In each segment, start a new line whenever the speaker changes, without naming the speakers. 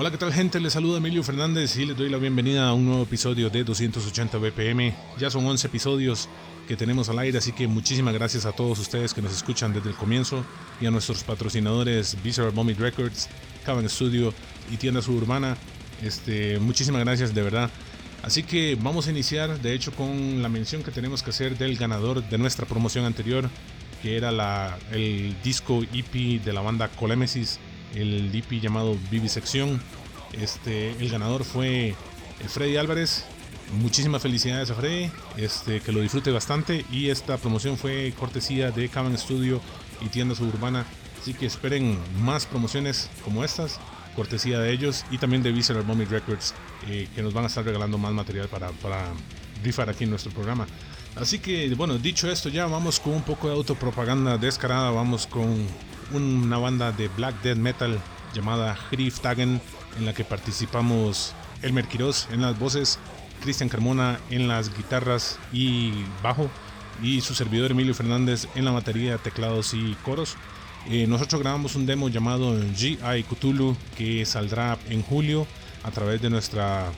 Hola, ¿qué tal gente? Les saluda Emilio Fernández y les doy la bienvenida a un nuevo episodio de 280 BPM. Ya son 11 episodios que tenemos al aire, así que muchísimas gracias a todos ustedes que nos escuchan desde el comienzo y a nuestros patrocinadores Visceral Vomit Records, Caban Studio y Tienda Suburbana. Este, muchísimas gracias de verdad. Así que vamos a iniciar, de hecho, con la mención que tenemos que hacer del ganador de nuestra promoción anterior, que era la, el disco EP de la banda Colemesis el DP llamado Vivisección. Este, el ganador fue eh, Freddy Álvarez. Muchísimas felicidades a Freddy, este, que lo disfrute bastante. Y esta promoción fue cortesía de Caban Studio y Tienda Suburbana. Así que esperen más promociones como estas, cortesía de ellos y también de Visceral Vomit Records, eh, que nos van a estar regalando más material para, para rifar aquí en nuestro programa. Así que, bueno, dicho esto, ya vamos con un poco de autopropaganda descarada. Vamos con una banda de black death metal llamada Tagen en la que participamos Elmer Quiroz en las voces, Cristian Carmona en las guitarras y bajo, y su servidor Emilio Fernández en la batería, teclados y coros. Eh, nosotros grabamos un demo llamado G.I. Cthulhu que saldrá en julio a través de nuestra,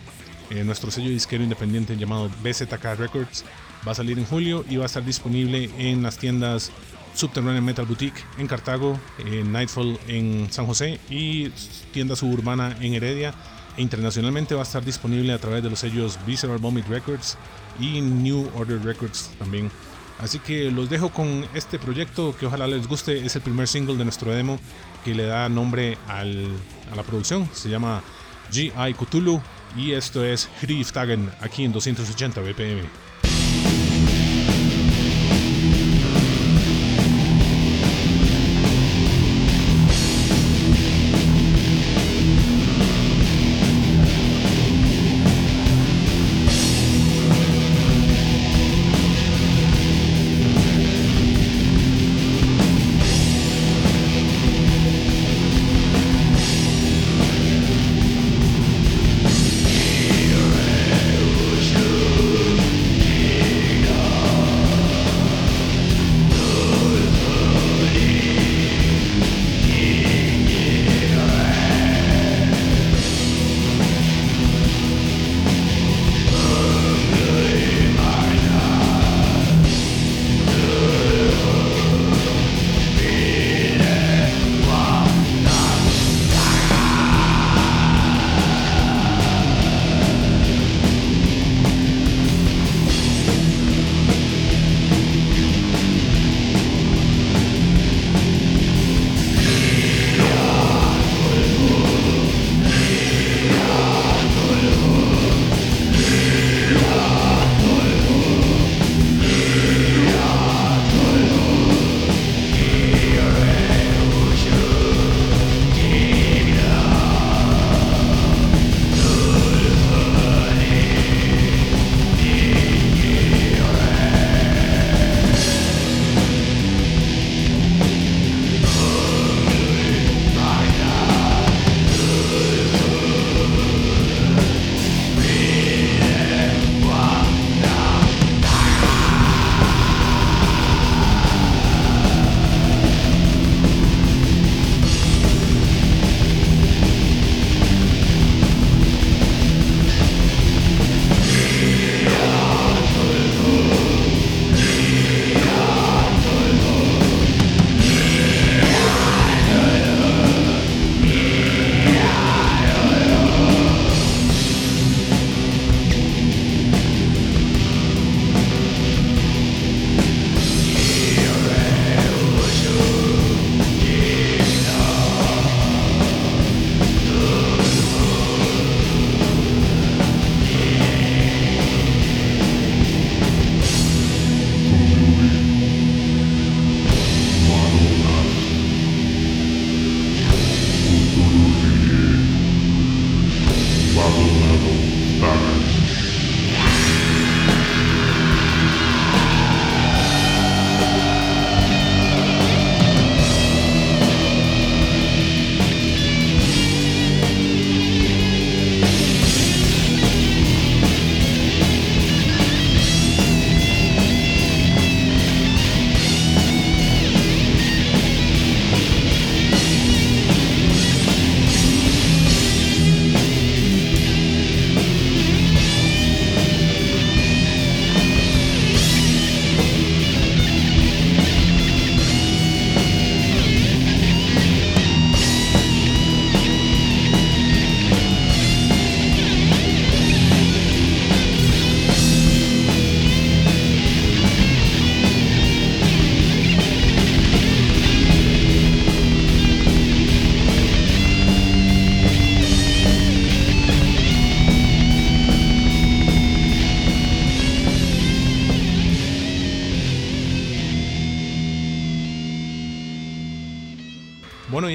eh, nuestro sello disquero independiente llamado BZK Records. Va a salir en julio y va a estar disponible en las tiendas Subterranean Metal Boutique en Cartago, Nightfall en San José y tienda suburbana en Heredia. E internacionalmente va a estar disponible a través de los sellos Visceral Vomit Records y New Order Records también. Así que los dejo con este proyecto que ojalá les guste. Es el primer single de nuestro demo que le da nombre a la producción. Se llama G.I. Cthulhu y esto es Tagen aquí en 280 BPM.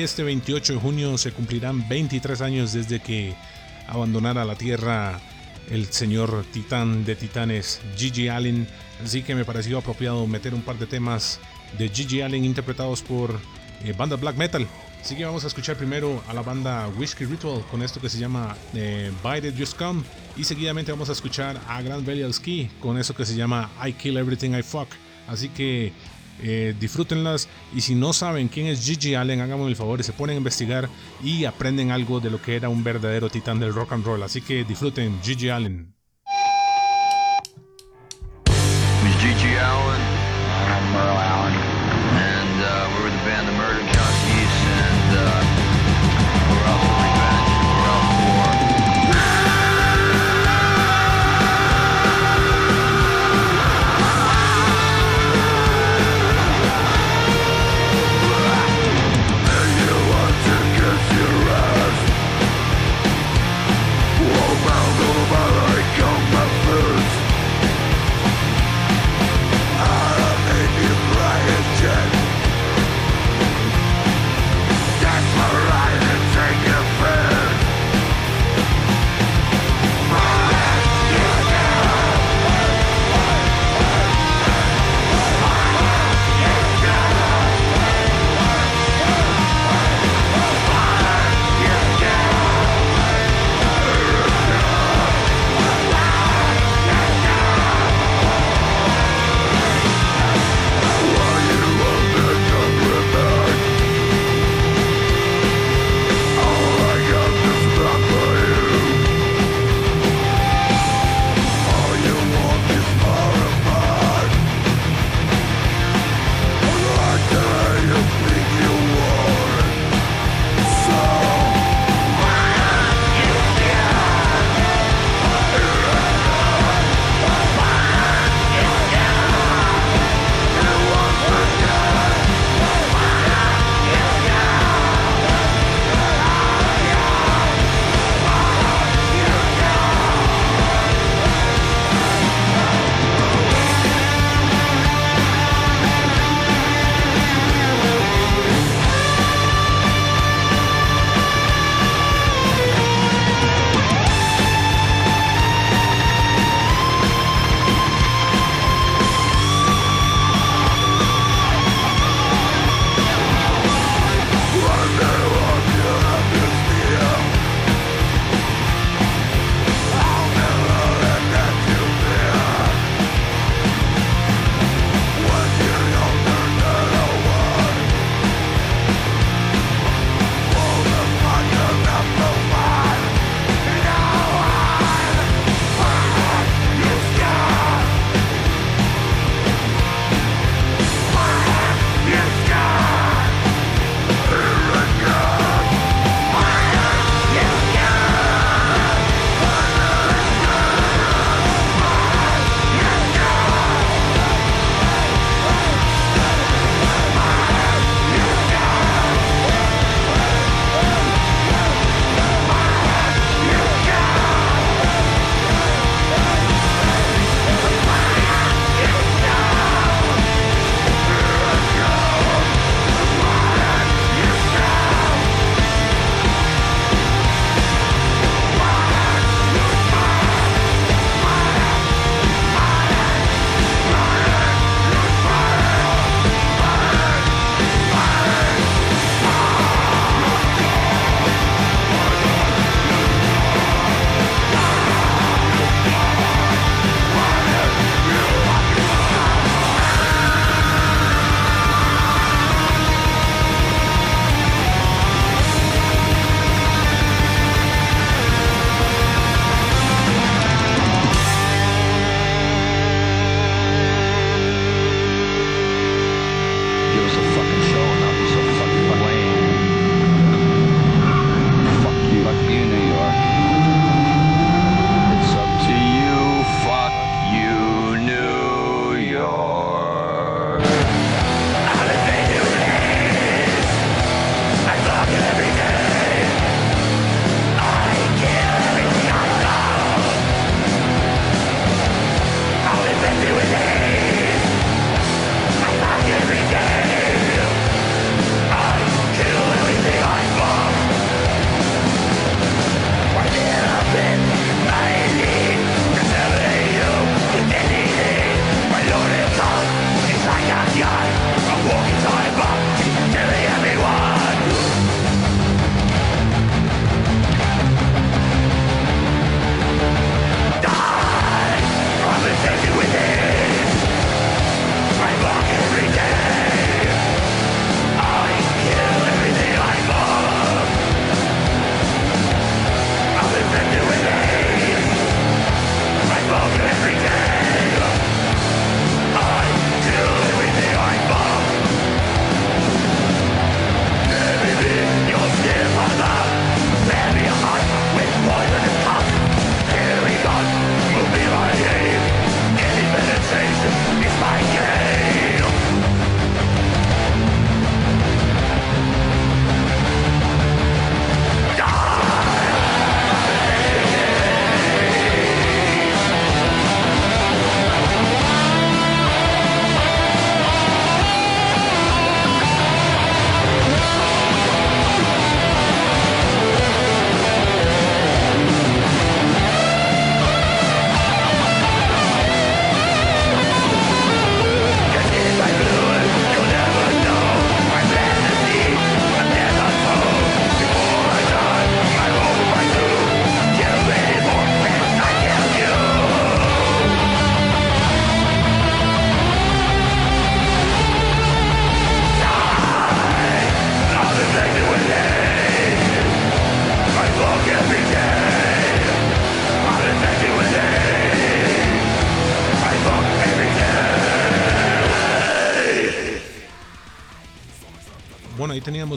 Este 28 de junio se cumplirán 23 años desde que abandonara la Tierra el señor titán de titanes Gigi Allen, así que me pareció apropiado meter un par de temas de Gigi Allen interpretados por eh, banda black metal. Así que vamos a escuchar primero a la banda Whiskey Ritual con esto que se llama eh, It Just Come y seguidamente vamos a escuchar a Grand Valley Ski con eso que se llama I Kill Everything I Fuck. Así que eh, disfrútenlas y si no saben quién es Gigi Allen, háganme el favor y se ponen a investigar y aprenden algo de lo que era un verdadero titán del rock and roll. Así que disfruten Gigi Allen.
Gigi Allen.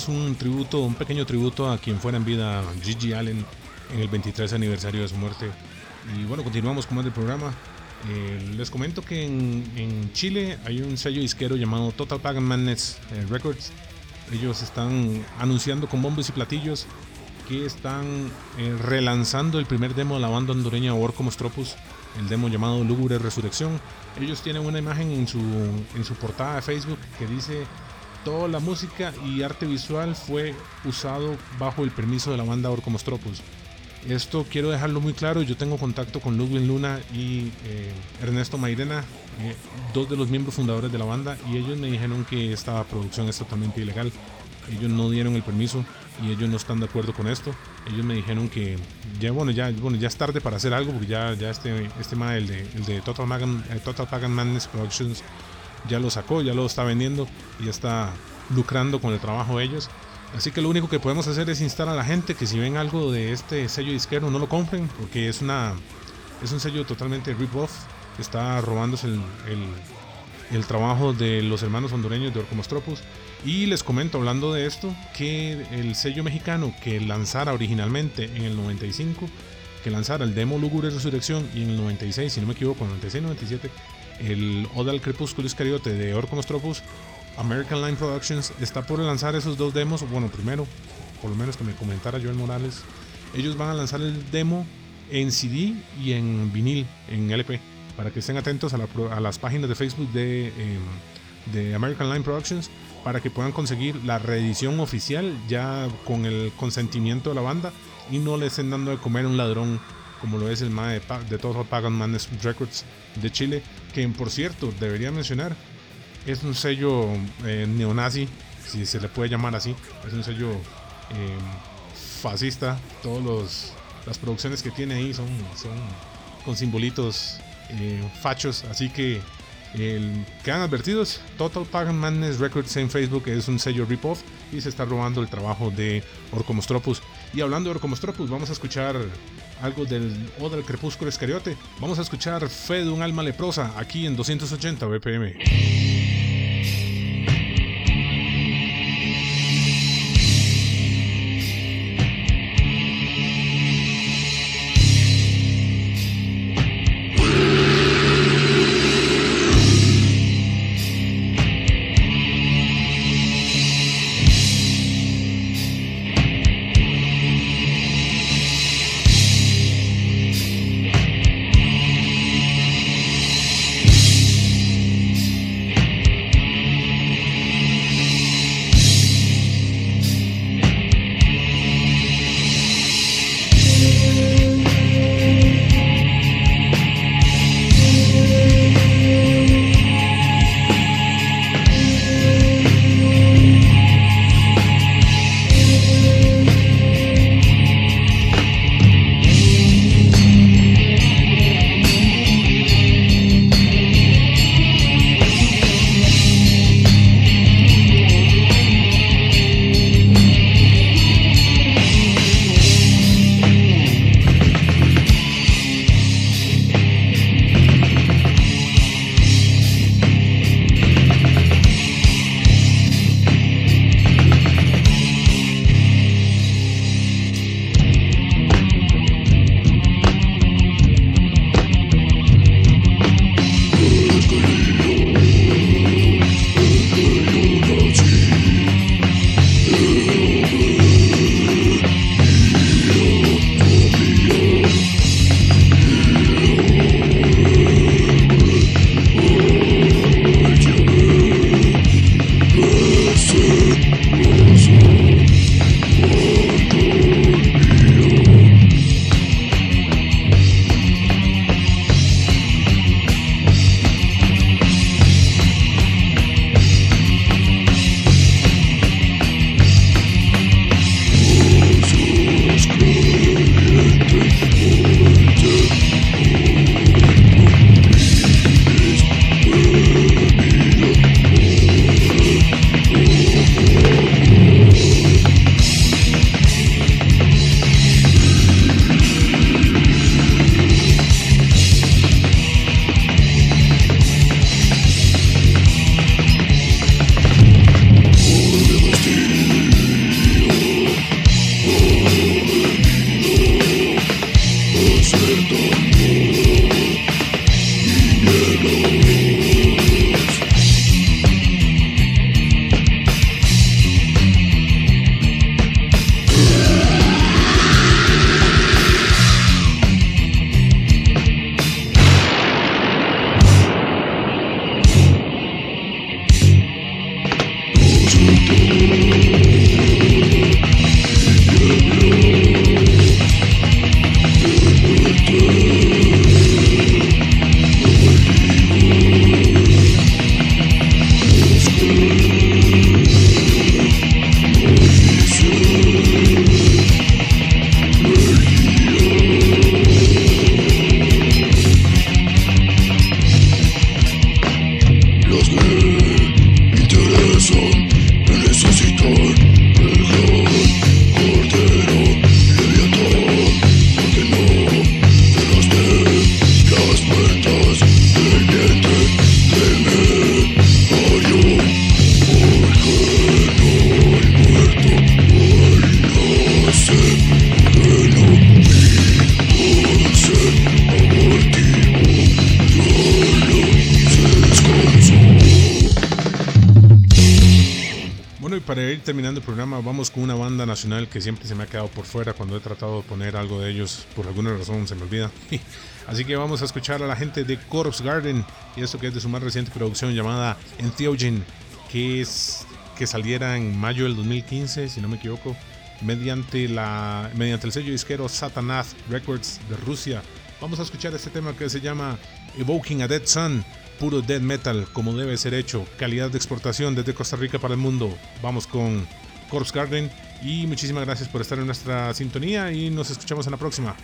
Un tributo, un pequeño tributo a quien fuera en vida, Gigi Allen, en el 23 aniversario de su muerte. Y bueno, continuamos con más del programa. Eh, les comento que en, Chile hay un sello disquero llamado Total Pagan Madness eh, Records. Ellos están anunciando con bombos y platillos que están eh, relanzando el primer demo de la banda hondureña Orcomos Tropus, el demo llamado Lúgubre Resurrección. Ellos tienen una imagen en su, en su portada de Facebook que dice toda la música y arte visual fue usado bajo el permiso de la banda Orcomos Tropus. Esto quiero dejarlo muy claro, yo tengo contacto con Ludwig Luna y eh, Ernesto Mairena, eh, dos de los miembros fundadores de la banda, y ellos me dijeron que esta producción es totalmente ilegal. Ellos no dieron el permiso y ellos no están de acuerdo con esto. Ellos me dijeron que ya bueno, ya bueno, ya es tarde para hacer algo porque ya ya este este el de, el de Total Pagan eh, Total Pagan Madness Productions ya lo sacó, ya lo está vendiendo y está lucrando con el trabajo de ellos. Así que lo único que podemos hacer es instar a la gente que si ven algo de este sello disquero no lo compren porque es una es un sello totalmente rip-off. Está robándose el, el, trabajo de los hermanos hondureños de Orcomostropus. Y les comento, hablando de esto, que el sello mexicano que lanzara originalmente en el 95, que lanzara el demo Lugubre Resurrección y en el 96, si no me equivoco, 96-97, el Oda al Crepúsculo de Orcomostropus American Line Productions está por lanzar esos dos demos. Bueno, primero, por lo menos que me comentara Joel Morales, ellos van a lanzar el demo en CD y en vinil, en LP, para que estén atentos a, las páginas de Facebook de, em, de American Line Productions para que puedan conseguir la reedición oficial ya con el consentimiento de la banda y no le estén dando de comer a un ladrón como lo es el MAE de Total Pagan Madness Records de Chile, que por cierto debería mencionar es un sello eh, neonazi, si se le puede llamar así. Es un sello em, fascista. Todas las producciones que tiene ahí son, son con simbolitos eh, fachos. Así que quedan advertidos. Total Pagan Madness Records en Facebook es un sello rip-off y se está robando el trabajo de Orcomostropus. Y hablando de Orcomostropus, vamos a escuchar algo del O del Crepúsculo Escariote. Vamos a escuchar Fe de un alma leprosa aquí en 280 BPM. Con una banda nacional que siempre se me ha quedado por fuera cuando he tratado de poner algo de ellos. Por alguna razón se me olvida. Así que vamos a escuchar a la gente de Corpse Garden y esto que es de su más reciente producción llamada Entheogen, que es que saliera en mayo del 2015, si no me equivoco, mediante, la, mediante el sello disquero Satanath Records de Rusia. Vamos a escuchar este tema que se llama Evoking a Dead Sun puro death metal como debe ser hecho, calidad de exportación desde Costa Rica para el mundo. Vamos con Corpse Garden y muchísimas gracias por estar en nuestra sintonía y nos escuchamos en la próxima.